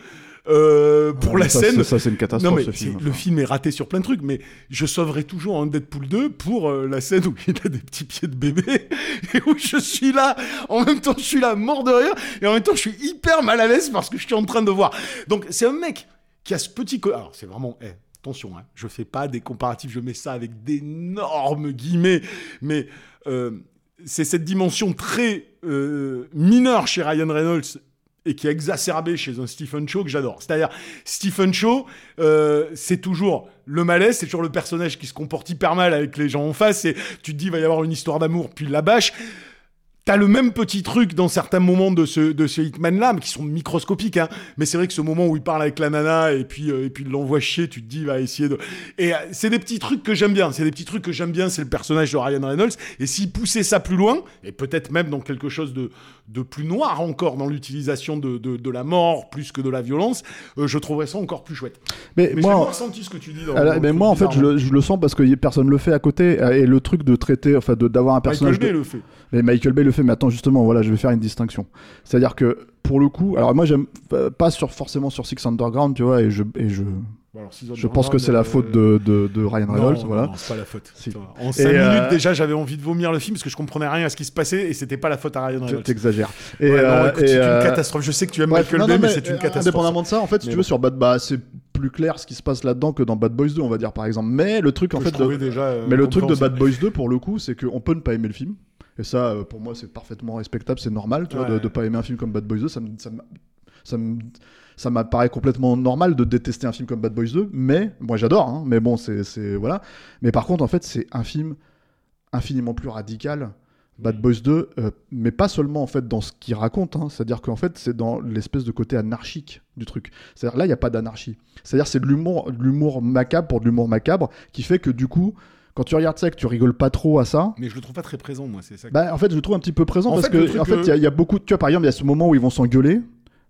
euh, pour la ça, scène. c'est- ça c'est une catastrophe Non mais ce film le film est raté sur plein de trucs, mais je sauverai toujours un Deadpool 2 pour euh, la scène où il a des petits pieds de bébé et où je suis là, en même temps je suis là mort de rire et en même temps je suis hyper mal à l'aise parce que je suis en train de voir. Donc c'est un mec qui a ce petit... Alors c'est vraiment... eh, attention, hein, je fais pas des comparatifs, je mets ça avec d'énormes guillemets, mais euh, c'est cette dimension très euh, mineure chez Ryan Reynolds et qui est exacerbée chez un Stephen Chow que j'adore. C'est-à-dire, Stephen Chow, euh, c'est toujours le malaise, c'est toujours le personnage qui se comporte hyper mal avec les gens en face, et tu te dis, il va y avoir une histoire d'amour, puis la bâche. T'as le même petit truc dans certains moments de ce, de ce Hitman-là, mais qui sont microscopiques, hein. Mais c'est vrai que ce moment où il parle avec la nana et puis, euh, et puis il l'envoie chier, tu te dis, va essayer de. Et euh, c'est des petits trucs que j'aime bien. C'est des petits trucs que j'aime bien, c'est le personnage de Ryan Reynolds. Et s'il poussait ça plus loin, et peut-être même dans quelque chose de, de plus noir encore, dans l'utilisation de, de, de la mort plus que de la violence, euh, je trouverais ça encore plus chouette. mais, Mais moi ressenti ce que tu dis dans. Là, dans le moi, en fait, je bizarre, le, je le sens parce que personne le fait à côté. Et le truc de traiter, enfin, d'avoir un Michael personnage. Bay de- le fait. Mais Michael Bay le fait, mais attends, justement, voilà, je vais faire une distinction. C'est-à-dire que, pour le coup, alors moi, j'aime euh, pas sur, forcément sur Six Underground, tu vois, et je, et je, Bon, alors, Six je pense que c'est la faute de, de, de Ryan Non, Reynolds, non, voilà. non, c'est pas la faute. Si. En 5 Et, euh, minutes, déjà, j'avais envie de vomir le film parce que je comprenais rien à ce qui se passait et c'était pas la faute à Ryan Reynolds. T'exagères. Et, Ouais, non, euh, écoute, et, c'est euh, une catastrophe. Je sais que tu aimes Bref, Michael Bay, mais, mais, c'est une euh, catastrophe. Indépendamment de ça, en fait, si Mais tu bon. veux, sur Bad, bah, c'est plus clair ce qui se passe là-dedans que dans Bad Boys 2, on va dire, par exemple. Mais le truc, en Que fait, de- déjà, euh, mais le truc de. Bad Boys 2, pour le coup, c'est qu'on peut ne pas aimer le film. Et ça, euh, pour moi, c'est parfaitement respectable, c'est normal, tu vois, de, de pas aimer un film comme Bad Boys 2. Ça me, ça me- ça me- ça m'apparaît complètement normal de détester un film comme Bad Boys 2, mais moi j'adore, hein, mais bon, c'est voilà. Mais par contre, en fait, c'est un film infiniment plus radical Bad Boys 2, euh, mais pas seulement en fait dans ce qu'il raconte, hein. c'est-à-dire qu'en fait c'est dans l'espèce de côté anarchique du truc. C'est-à-dire là il n'y a pas d'anarchie. C'est-à-dire c'est de l'humour, de l'humour macabre pour de l'humour macabre qui fait que du coup quand tu regardes ça et que tu rigoles pas trop à ça, Mais je le trouve pas très présent, moi, c'est ça. que- bah, en fait, je le trouve un petit peu présent En parce fait, que, en fait, il y a- il y, a beaucoup. Tu vois, par exemple, il y a ce moment où ils vont s'engueuler,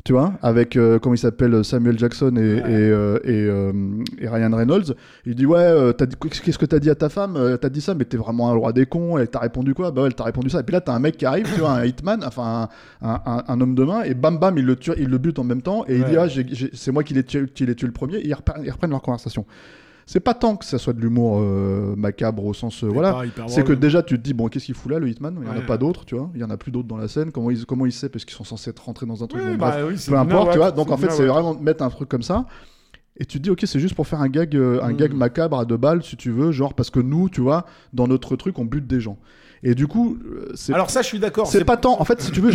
tu vois, avec euh, comment il s'appelle Samuel Jackson et, et, euh, et, euh, et Ryan Reynolds. Il dit ouais, euh, t'as dit- qu'est-ce que t'as dit à ta femme? Euh, T'as dit ça, mais t'es vraiment un roi des cons. Elle t'a répondu quoi? Bah ouais, elle t'a répondu ça. Et puis là, t'as un mec qui arrive, tu vois, un hitman, enfin un, un- un- un homme de main, et bam bam, il le tue, il le bute en même temps, et il dit ah, c'est moi qui l'ai tué, qui l'ai tué le premier. Et ils reprennent, ils reprennent leur conversation. C'est pas tant que ça soit de l'humour euh, macabre au sens euh, voilà, c'est que déjà tu te dis bon qu'est-ce qu'il fout là le hitman? Il y en a pas d'autres tu vois. Il y en a plus d'autres dans la scène. Comment il comment il sait parce qu'ils sont censés être rentrés dans un truc. Bon, bah bref, oui, c'est peu importe tu vois. Donc en fait c'est vraiment de mettre un truc comme ça. Et tu te dis ok c'est juste pour faire un gag euh, un Mm. gag macabre à deux balles si tu veux genre parce que nous tu vois dans notre truc on bute des gens et du coup euh, c'est Alors ça, je suis d'accord. c'est pas tant en fait si tu veux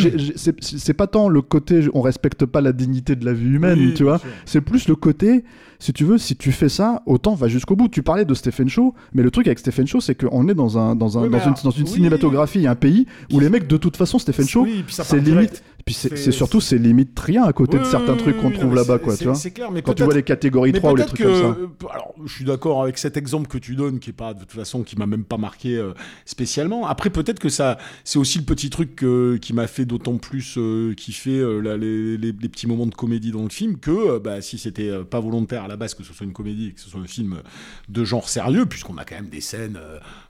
c'est pas tant le côté on respecte pas la dignité de la vie humaine Oui, tu vois c'est plus le côté, si tu veux, si tu fais ça, autant va jusqu'au bout. Tu parlais de Stephen Shaw, mais le truc avec Stephen Shaw, c'est qu'on est dans, un, dans, un, Oui, dans, une, alors, dans une oui. cinématographie, un pays où les mecs, de toute façon, Stephen ça c'est limite. Puis c'est surtout, c'est limite rien à côté de certains oui, trucs qu'on trouve là-bas, quoi, tu vois. C'est clair, mais Quand tu vois les catégories Mais 3 ou les trucs comme ça. que, Alors, je suis d'accord avec cet exemple que tu donnes, qui est pas de toute façon, qui m'a même pas marqué euh, spécialement. Après, peut-être que ça, c'est aussi le petit truc euh, qui m'a fait d'autant plus euh, kiffer euh, les, les- les petits moments de comédie dans le film que, euh, bah, si c'était pas volontaire à la base que ce soit une comédie, que ce soit un film de genre sérieux, puisqu'on a quand même des scènes,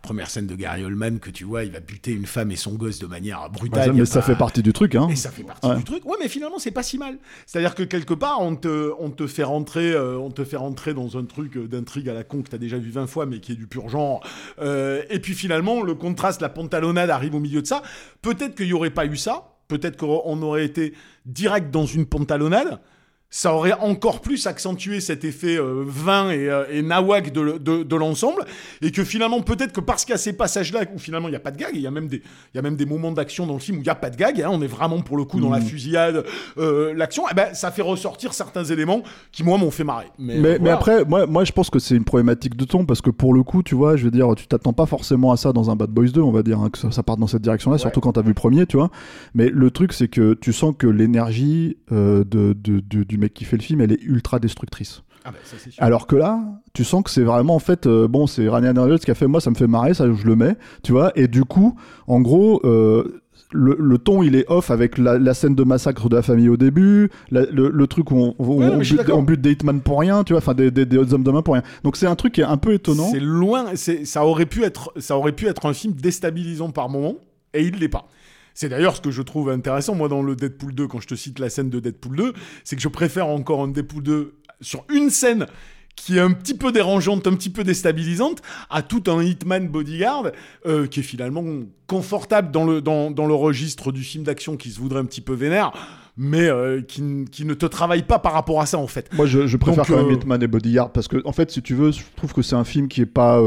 première scène de Gary Oldman que tu vois, il va buter une femme et son gosse de manière brutale. mais ça pas- fait partie du truc, hein. et ça fait partie Ouais. du truc. Ouais, mais finalement, c'est pas si mal. C'est-à-dire que quelque part, on te, on te fait rentrer, euh, on te fait rentrer dans un truc euh, d'intrigue à la con que t'as déjà vu 20 fois, mais qui est du pur genre. Euh, et puis finalement, le contraste, la pantalonnade arrive au milieu de ça. Peut-être qu'il y aurait pas eu ça. Peut-être qu'on aurait été direct dans une pantalonnade. Ça aurait encore plus accentué cet effet euh, vin et, euh, et nawak de, de, de l'ensemble. Et que finalement, peut-être que parce qu'il y a ces passages-là où finalement il n'y a pas de gag, il y a même des, il y a même des moments d'action dans le film où il n'y a pas de gag, hein, on est vraiment pour le coup dans la fusillade, euh, l'action, eh ben, ça fait ressortir certains éléments qui, moi, m'ont fait marrer. Mais, Mais, après, moi, moi, je pense que c'est une problématique de ton parce que pour le coup, tu vois, je veux dire, tu t'attends pas forcément à ça dans un Bad Boys 2, on va dire, hein, que ça, ça parte dans cette direction-là, surtout quand t'as vu le premier, tu vois. Mais le truc, c'est que tu sens que l'énergie euh, de, de- de- du mec qui fait le film, elle est ultra destructrice. Ah ça, sûr. Alors que là, tu sens que c'est vraiment en fait, euh, bon, c'est Ryan Reynolds qui a fait, moi, ça me fait marrer, ça, je le mets, tu vois. Et du coup, en gros. euh, le, le ton il est off avec la, la scène de massacre de la famille au début, la- le, le truc où on, où Ouais, on bute, d'accord. on bute des hitman pour rien, tu vois, enfin des, des, des hommes de main pour rien. Donc c'est un truc qui est un peu étonnant. C'est loin, ça aurait pu être, ça aurait pu être un film déstabilisant par moment, et il l'est pas. C'est d'ailleurs ce que je trouve intéressant, moi, dans le Deadpool 2, quand je te cite la scène de Deadpool 2, c'est que je préfère encore un Deadpool 2 sur une scène qui est un petit peu dérangeante, un petit peu déstabilisante, à tout un Hitman bodyguard euh, qui est finalement confortable dans le, dans, dans le registre du film d'action qui se voudrait un petit peu vénère, mais euh, qui, qui ne te travaille pas par rapport à ça, en fait. Moi je, je préfère Donc, quand même euh, Hitman et Bodyguard parce que en fait si tu veux, je trouve que c'est un film qui est pas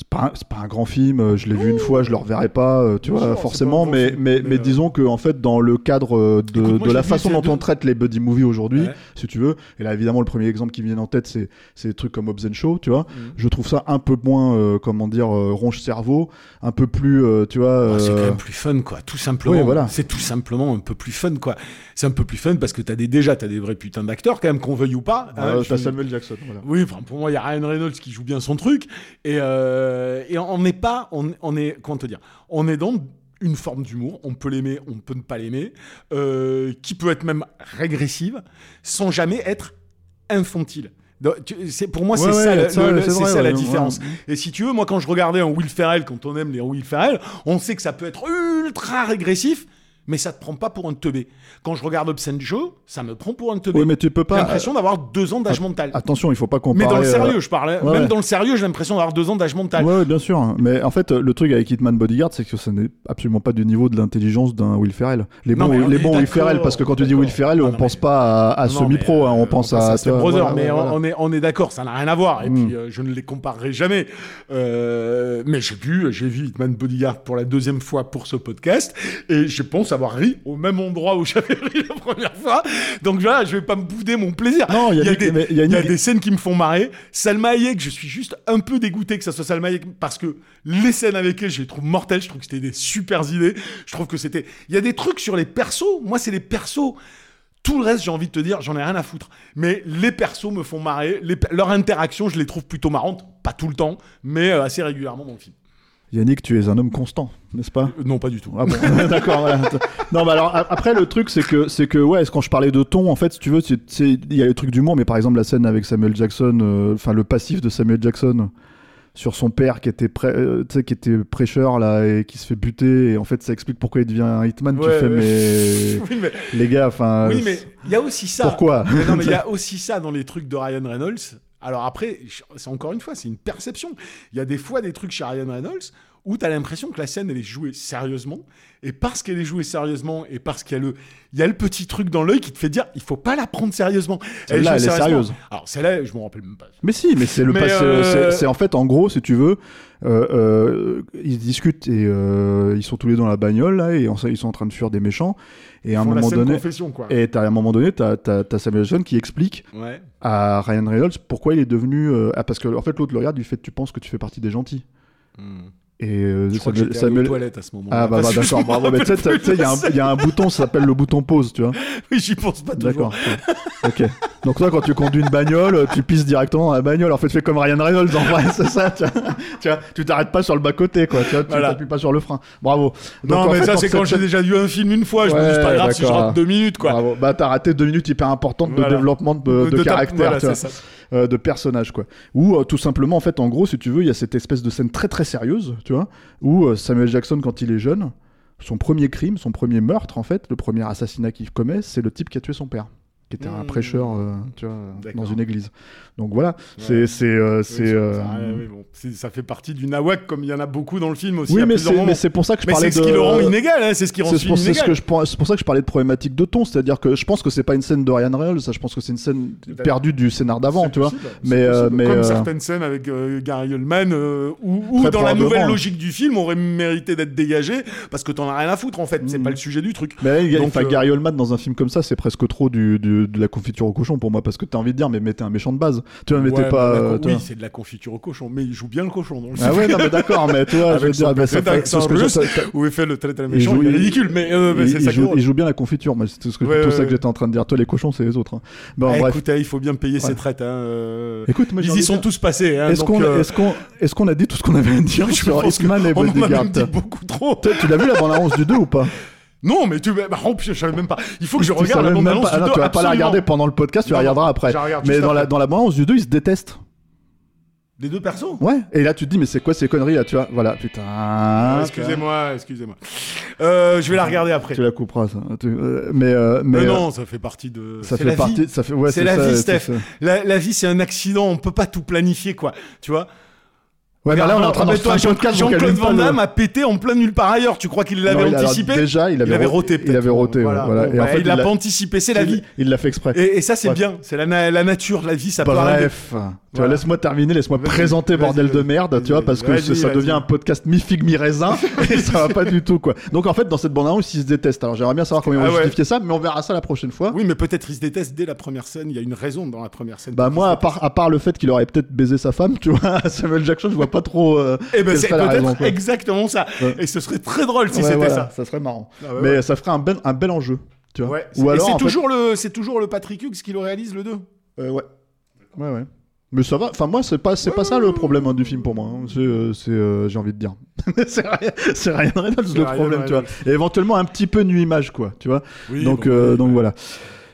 c'est pas, pas un grand film, euh, je l'ai vu une fois, je le reverrai pas, euh, tu vois, forcément, mais, film, mais, mais, mais euh, disons que en fait, dans le cadre de, Écoute, moi, de la façon dont deux- on traite les buddy movies aujourd'hui, Ouais. si tu veux, et là évidemment le premier exemple qui me vient en tête, c'est c'est des trucs comme Hobbs and Shaw, tu vois, Mm. je trouve ça un peu moins, euh, comment dire, euh, ronge-cerveau, un peu plus, euh, tu vois... Ah, C'est quand même plus fun, quoi. Tout simplement. Oui, voilà. C'est tout simplement un peu plus fun, quoi. C'est un peu plus fun parce que t'as des, déjà, t'as des vrais putains d'acteurs, quand même, qu'on veuille ou pas. hein. t'as Samuel Jackson, voilà. Oui, enfin, pour moi, il y a Ryan Reynolds qui joue bien son truc. Et, euh, et on n'est pas, on, on est, comment te dire, on est dans une forme d'humour. On peut l'aimer, on peut ne pas l'aimer, euh, qui peut être même régressive, sans jamais être infantile. Donc, tu- c'est pour moi c'est Ouais, ça, ouais, le- ça, le- c'est c'est vrai, ça la différence. Et si tu veux, moi quand je regardais un Will Ferrell, quand on aime les Will Ferrell, on sait que ça peut être ultra régressif, mais ça te prend pas pour un teubé. Quand je regarde Obscene Joe, ça me prend pour un teubé. Oui, mais tu peux J'ai pas... l'impression d'avoir deux ans d'âge mental. Attention, il faut pas Mais comparer... dans le euh, sérieux, je parlais. ouais, Même dans le sérieux, j'ai l'impression d'avoir deux ans d'âge mental. Ouais, ouais, bien sûr. hein. Mais en fait, euh, le truc avec Hitman Bodyguard, c'est que ça n'est absolument pas du niveau de l'intelligence d'un Will Ferrell. Les Non, bons, mais on les bons Will Ferrell, parce que quand tu dis. Will Ferrell, Ah, on non, pense mais- pas à, à Non, semi-pro, mais, hein, euh, on pense à. Vois, Brother, mais on- est, on est d'accord, ça n'a rien à voir. Et Mm. puis, euh, je ne les comparerai jamais. Euh, mais j'ai vu, j'ai vu Hitman Bodyguard pour la deuxième fois pour ce podcast, et je pense avoir ri au même endroit où j'avais ri la première fois. Donc voilà, je vais pas me bouder mon plaisir. Non, il y a y des- y y a scènes qui me font marrer. Salma Hayek, je suis juste un peu dégoûté que ça soit Salma Hayek parce que les scènes avec elle, je les trouve mortelles. Je trouve que c'était des super idées. Je trouve que c'était. Il y a des trucs sur les persos. Moi, c'est les persos. Tout le reste, j'ai envie de te dire, j'en ai rien à foutre. Mais les persos me font marrer. Les Leur interaction, je les trouve plutôt marrantes. Pas tout le temps, mais euh, assez régulièrement dans le film. Yannick, tu es un homme constant, n'est-ce pas? Euh, non, pas du tout. Ah bon, d'accord. voilà. Non, mais alors après le truc c'est que c'est que ouais, quand je parlais de ton, en fait, si tu veux, il y a le truc d'humour, mais par exemple la scène avec Samuel Jackson, euh, enfin le passif de Samuel Jackson sur son père qui était euh, qui était prêcheur là et qui se fait buter et en fait ça explique pourquoi il devient un hitman. tu fais mais oui, mais les gars, enfin. Oui, mais il y a aussi ça. Pourquoi? Mais Non, mais il y a aussi ça dans les trucs de Ryan Reynolds. Alors après, c'est encore une fois, c'est une perception. Il y a des fois des trucs chez Ryan Reynolds où tu as l'impression que la scène, elle est jouée sérieusement. Et parce qu'elle est jouée sérieusement et parce qu'il y a le, il y a le petit truc dans l'œil qui te fait dire, il faut pas la prendre sérieusement. Celle-là, elle est sérieuse. Alors celle-là, je me rappelle même pas. Mais si, mais c'est le euh, c'est- en fait, en gros, si tu veux, euh, euh, ils discutent et ils sont tous les deux dans la bagnole là, et en- ils sont en train de fuir des méchants. Et à un moment donné, quoi. et à un moment donné, t'as as, Samuel Jackson qui explique Ouais. à Ryan Reynolds pourquoi il est devenu. ah, parce que en fait, l'autre le regarde, lui fait Tu penses que tu fais partie des gentils Et euh, Je crois que Samuel. j'étais allé aux toilettes à ce moment-là. Ah bah, bah, d'accord, me bravo. Mais tu sais, il y, a un- bouton, ça s'appelle le bouton pause, tu vois. Oui, j'y pense pas toujours. D'accord. ok. Donc toi, quand tu conduis une bagnole, tu pisses directement dans la bagnole. En fait, tu fais comme Ryan Reynolds en vrai, c'est ça. Tu vois, tu t'arrêtes pas sur le bas côté, quoi. Tu vois, tu Voilà. t'appuies pas sur le frein. Bravo. Donc, Non, mais fait, ça, c'est quand j'ai déjà vu un film une fois. Je me dis, c'est pas grave si je rate deux minutes, quoi. Bravo. Bah t'as raté deux minutes hyper importantes de Voilà. développement de, de De ta- caractère, voilà, tu vois, ça. Euh, de personnage quoi. Ou euh, tout simplement en fait en gros si tu veux il y a cette espèce de scène très très sérieuse, tu vois, où euh, Samuel Jackson quand il est jeune, son premier crime, son premier meurtre en fait, le premier assassinat qu'il commet, c'est le type qui a tué son père qui était un Mmh. prêcheur euh, tu vois, dans une église. Donc voilà, c'est c'est euh, Oui, c'est ça- euh, oui, bon, c'est- ça fait partie du nawak comme il y en a beaucoup dans le film aussi. oui mais c'est pour ça que je Mais parlais c'est ce qui le rend inégal, hein, c'est ce qui rend ce c'est ce inégal. c'est pour ça que je parlais de problématique de ton, c'est-à-dire que je pense que c'est pas une scène de Ryan Reynolds, ça, je pense que c'est une scène perdue du scénar d'avant, tu vois. Mais, mais, comme certaines scènes avec Gary Oldman, Très dans la nouvelle logique du film, aurait mérité d'être dégagé parce que t'en as rien à foutre en fait. C'est Mhm. pas le sujet du truc. Mais Gary Oldman dans un film comme ça, c'est presque trop du, de la confiture au cochon pour moi, parce que t'as envie de dire, mais mettez un méchant de base. Tu vois, mettez Ouais, pas. bah, euh, oui, c'est de la confiture au cochon, mais il joue bien le cochon dans le Ah ouais, non, mais d'accord, mais tu vois, je veux dire, bah, ça fait- ce que ça- ça- Où il fait le très très Il méchant, joue- il est il- ridicule, mais, euh, mais il, c'est il ça joue, il joue bien la confiture, moi, c'est ce que, Ouais, tout ouais, ça que j'étais en train de dire. Toi, les cochons, c'est les autres. hein. Bon, Ah, bref. écoute, eh, il faut bien payer ses traites. Hein, euh, Écoute, moi, ils y sont tous passés. Hein, Est-ce donc, qu'on euh, est-ce qu'on est-ce qu'on a dit tout ce qu'on avait à dire sur Hitman et on en a Bodyguard beaucoup trop. Tu l'as vu la bande-annonce du 2 ou pas? Non, mais tu. Bah, oh, je savais même pas. Il faut que je Tu regarde la bande-annonce ah du tu vas pas la regarder pendant le podcast, tu la Non, regarderas après. la regarde Mais dans la, dans la bande-annonce du 2, ils se détestent. Les deux persos Ouais. Et là, tu te dis, mais c'est quoi ces conneries là, tu vois? Voilà, putain. Ah, Excusez-moi, excusez-moi. Euh, je vais la regarder après. Tu la couperas, ça. Tu- euh, mais, euh, mais, Mais euh, non, ça fait partie de. ça c'est fait la partie. Vie. Ça fait, ouais, C'est la ça, vie, Steph. La, la vie, c'est un accident. On peut pas tout planifier, quoi. Tu vois? Ouais, mais là, on est en train un podcast, donc Jean-Claude Van Damme a pété en plein nulle part ailleurs. Tu crois qu'il l'avait anticipé déjà, il avait, avait ro- roté. Il avait roté, bah, il l'a pas anticipé. C'est la vie. Il l'a fait exprès. Et, ça, c'est bien. C'est la, na- la nature, la vie, ça peut. Bref, tu vois, Voilà. laisse-moi terminer, laisse-moi présenter bordel de merde, tu vois, parce que ça, devient un podcast mi figue mi raisin et ça va pas du tout quoi. Donc en fait dans cette bande annonce ils se détestent. Alors j'aimerais bien savoir comment ils Ah vont ouais. justifier ça, mais on verra ça la prochaine fois. Oui, mais peut-être ils se détestent dès la première scène. Il y a une raison dans la première scène. Bah moi à part à part le fait qu'il aurait peut-être baisé sa femme, tu vois, Samuel Jackson, je vois pas trop. euh, Eh ben c'est peut-être exactement ça. Ouais. Et ce serait très drôle si Ouais, c'était voilà, ça. ça serait marrant. Ah mais ça ferait un bel un bel enjeu, tu vois. Ouais. Ou alors c'est en fait- toujours le c'est toujours le Patrick Hughes qui le réalise le 2. Euh, ouais. Ouais, ouais. Mais ça va. Enfin, moi, c'est pas, c'est pas ça le problème hein, du film pour moi. hein. C'est, euh, c'est, euh, j'ai envie de dire. c'est rien, c'est C'est le problème, tu vois. Et éventuellement un petit peu nu image, quoi, tu vois. Oui, donc, bon, euh, donc voilà.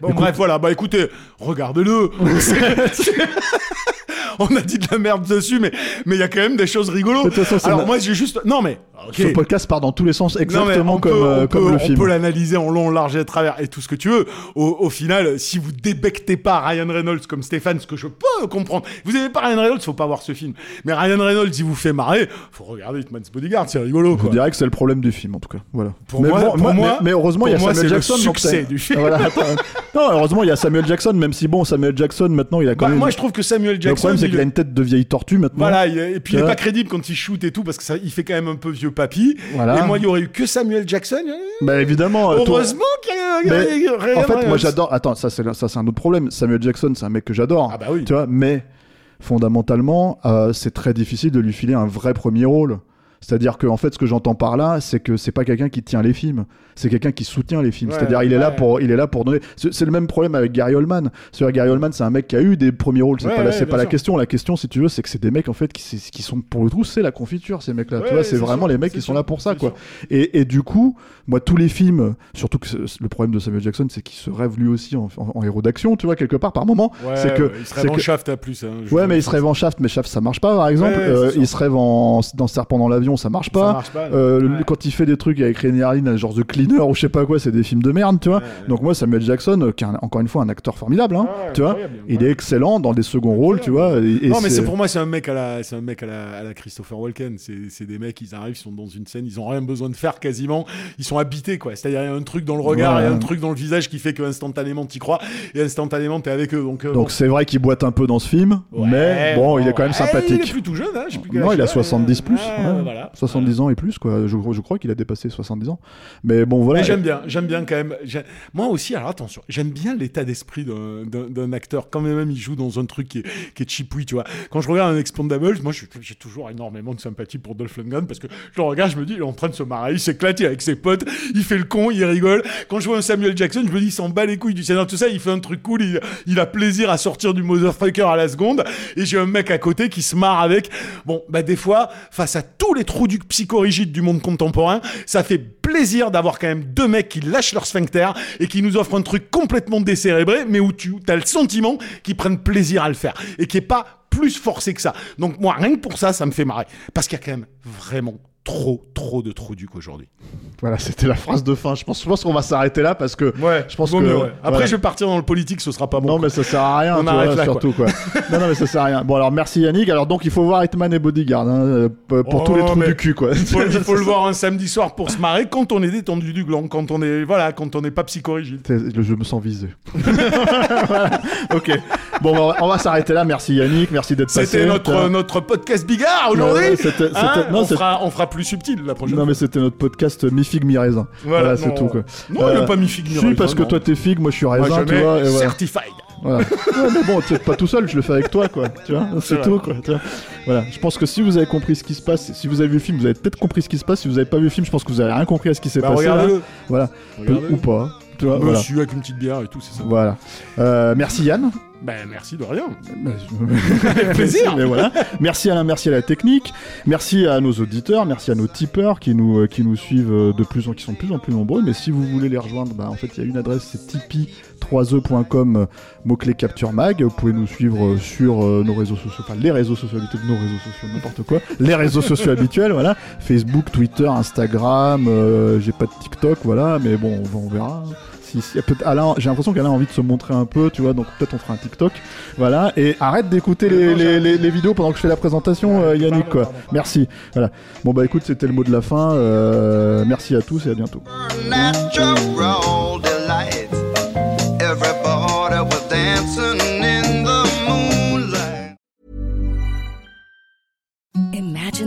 Bon Écoute- bref voilà, bah écoutez, regardez-le. On a dit de la merde dessus mais mais il y a quand même des choses rigolo. De façon, Alors moi j'ai juste non mais. Ce podcast part dans tous les sens, exactement on comme, peut, euh, on comme peut- le on film. peut l'analyser en long, large et à travers et tout ce que tu veux. Au, au final, si vous débectez pas Ryan Reynolds comme Stéphane, ce que je peux comprendre, vous aimez pas Ryan Reynolds, faut pas voir ce film. Mais Ryan Reynolds, il vous fait marrer, faut regarder Hitman's Bodyguard, c'est rigolo Je quoi. dirais que c'est le problème du film, en tout cas. Voilà. Pour mais moi- bon, pour moi- mais, heureusement, il y a Samuel c'est le Jackson. donc succès du film. Voilà, non, heureusement, il y a Samuel Jackson, même si bon, Samuel Jackson, maintenant, il a quand Bah, même. moi, je trouve que Samuel le Jackson, problème, c'est il- qu'il a une tête de vieille tortue maintenant. Voilà, il- et puis il Tu est vois pas crédible quand il shoot et tout parce que ça, il fait quand même un peu vieux papy. Voilà. Et moi, il y aurait eu que Samuel Jackson. Bah évidemment. Heureusement qu'il y a, en fait, moi j'adore. Attends, ça c'est ça c'est un autre problème. Samuel Jackson, c'est un mec que j'adore. Ah bah oui. Tu vois, mais fondamentalement, euh, c'est très difficile de lui filer un vrai premier rôle. C'est-à-dire que en fait, ce que j'entends par là, c'est que c'est pas quelqu'un qui tient les films, c'est quelqu'un qui soutient les films. Ouais, C'est-à-dire, il est là pour, il est là pour donner. C'est c'est le même problème avec Gary Oldman. C'est-à-dire, Gary Oldman, c'est un mec qui a eu des premiers rôles. C'est Ouais, pas, la, c'est pas question. La question, si tu veux, c'est que c'est des mecs en fait qui, c'est- qui sont pour le trou, c'est la confiture ces mecs-là. Tu vois, c'est c'est vraiment sûr, les mecs c'est qui sont là pour ça, c'est quoi. Et, et du coup, moi, tous les films, surtout que c'est- le problème de Samuel Jackson, c'est qu'il se rêve lui aussi en, en- en héros d'action, tu vois, quelque part, par moment. C'est que, il serait c'est en que- shaft à plus. hein, Ouais, mais il se rêve en Shaft, mais Shaft ça marche pas, par exemple. Euh, c'est il se rêve dans Serpent dans l'avion, ça marche Ça pas. marche pas, non. Euh, le-. Quand il fait des trucs avec Rennie Harlin, genre The Cleaner ou je sais pas quoi, c'est des films de merde, tu vois. Donc moi, Samuel Jackson, euh, qui est un- encore une fois un acteur formidable, hein, Ouais, tu vois, il est excellent dans des seconds rôles, tu vois. et- et non, mais c'est pour moi, c'est un mec à la, c'est un mec à la, à la Christopher Walken. C'est, c'est des mecs, ils arrivent, ils sont dans une scène, ils ont rien besoin de faire quasiment. Ils sont habités, quoi. C'est-à-dire, il y a un truc dans le regard, il y a un truc dans le visage qui fait que instantanément t'y crois et instantanément t'es avec eux. Donc, euh, Donc bon. c'est vrai qu'il boite un peu dans ce film, Ouais, mais bon, il est quand même Il est sympathique. plus tout jeune, hein. je sais plus quel Non, âge il a a, 70 mais- plus, Ouais, ouais. voilà. 70 ans et plus, quoi. Je, je crois qu'il a dépassé 70 ans. Mais bon, voilà. Mais j'aime bien, j'aime bien quand même. Moi aussi, alors attention, j'aime bien l'état d'esprit d'un- d'un d'un acteur. Quand même, il joue dans un truc qui est, qui est cheapouille, tu vois. Quand je regarde un Expandables, moi, je- j'ai toujours énormément de sympathie pour Dolph Lundgren parce que je le regarde, je me dis, il est en train de se marrer, il s'éclate il est avec ses potes, il fait le con, il rigole. Quand je vois un Samuel Jackson, je me dis, il s'en bat les couilles du scénario, tout ça, il fait un truc cool, il, il a plaisir à sortir du motherfucker à la seconde. Et j'ai un mec à côté qui se marre avec. Bon, bah, des fois, face à tous les trous du psychorigide du monde contemporain, ça fait plaisir d'avoir quand même deux mecs qui lâchent leur sphincter et qui nous offrent un truc complètement décérébré, mais où tu as le sentiment qu'ils prennent plaisir à le faire et qui est pas plus forcé que ça. Donc moi, rien que pour ça, ça me fait marrer. Parce qu'il y a quand même vraiment trop, trop de trous du aujourd'hui. Voilà, c'était la phrase de fin. Je pense, je pense qu'on va s'arrêter là parce que Ouais, je pense vaut que. mieux, ouais. Après, je vais partir dans le politique, ce sera pas bon. Non, mais ça sert à rien, On arrête vois, là, surtout quoi. non, non, mais ça sert à rien. Bon, alors merci Yannick. Alors donc, il faut voir Hitman et Bodyguard hein, euh, pour Oh, tous les trous du cul, quoi. Il faut, il faut le voir un samedi soir pour se marrer quand on est détendu du gland, quand on est voilà, quand on n'est pas psychorigide. Je me sens visé. Voilà. Ok. Bon, on va, s'arrêter là. Merci Yannick. Merci d'être passé. C'était notre notre podcast Bigard aujourd'hui. Hein on fera on fera plus subtil la prochaine. Non, fois. mais c'était notre podcast mi figue mi raisin. Voilà, c'est non. tout quoi. Non, il Euh, n'a pas mis figue Si, raisin, parce que non. toi t'es figue, moi je suis Moi, raisin, je tu vois. et voilà. certified. Voilà. Ouais, mais bon, tu es pas tout seul, je le fais avec toi, quoi. Tu vois, c'est tout, quoi. Tu vois. Voilà. Je pense que si vous avez compris ce qui se passe, si vous avez vu le film, vous avez peut-être compris ce qui se passe. Si vous avez pas vu le film, je pense que vous avez rien compris à ce qui s'est Bah, passé. regardez-le. Voilà. Ou pas. Tu vois, voilà. Avec une petite bière et tout, c'est ça. Voilà. Euh, merci Yann. Ben merci de rien. Avec plaisir. Mais voilà. Merci Alain, merci à la technique, merci à nos auditeurs, merci à nos tipeurs qui nous, euh, qui nous suivent euh, de plus en qui sont de plus en plus nombreux. Mais si vous voulez les rejoindre, bah, en fait il y a une adresse, c'est tipeee3e.com euh, mot-clé capture mag. Vous pouvez nous suivre sur nos réseaux sociaux, enfin les réseaux sociaux habituels, nos réseaux sociaux, n'importe quoi, les réseaux sociaux habituels, voilà, Facebook, Twitter, Instagram. euh, J'ai pas de TikTok, voilà, mais bon, on verra. Si, si, peut- Alain, j'ai l'impression qu'Alain a envie de se montrer un peu, tu vois, donc peut-être on fera un TikTok. Voilà, et arrête d'écouter les, les, les- les vidéos pendant que je fais la présentation, euh, Yannick, quoi. Merci. Voilà. Bon, bah écoute, c'était le mot de la fin. euh, merci à tous et à bientôt.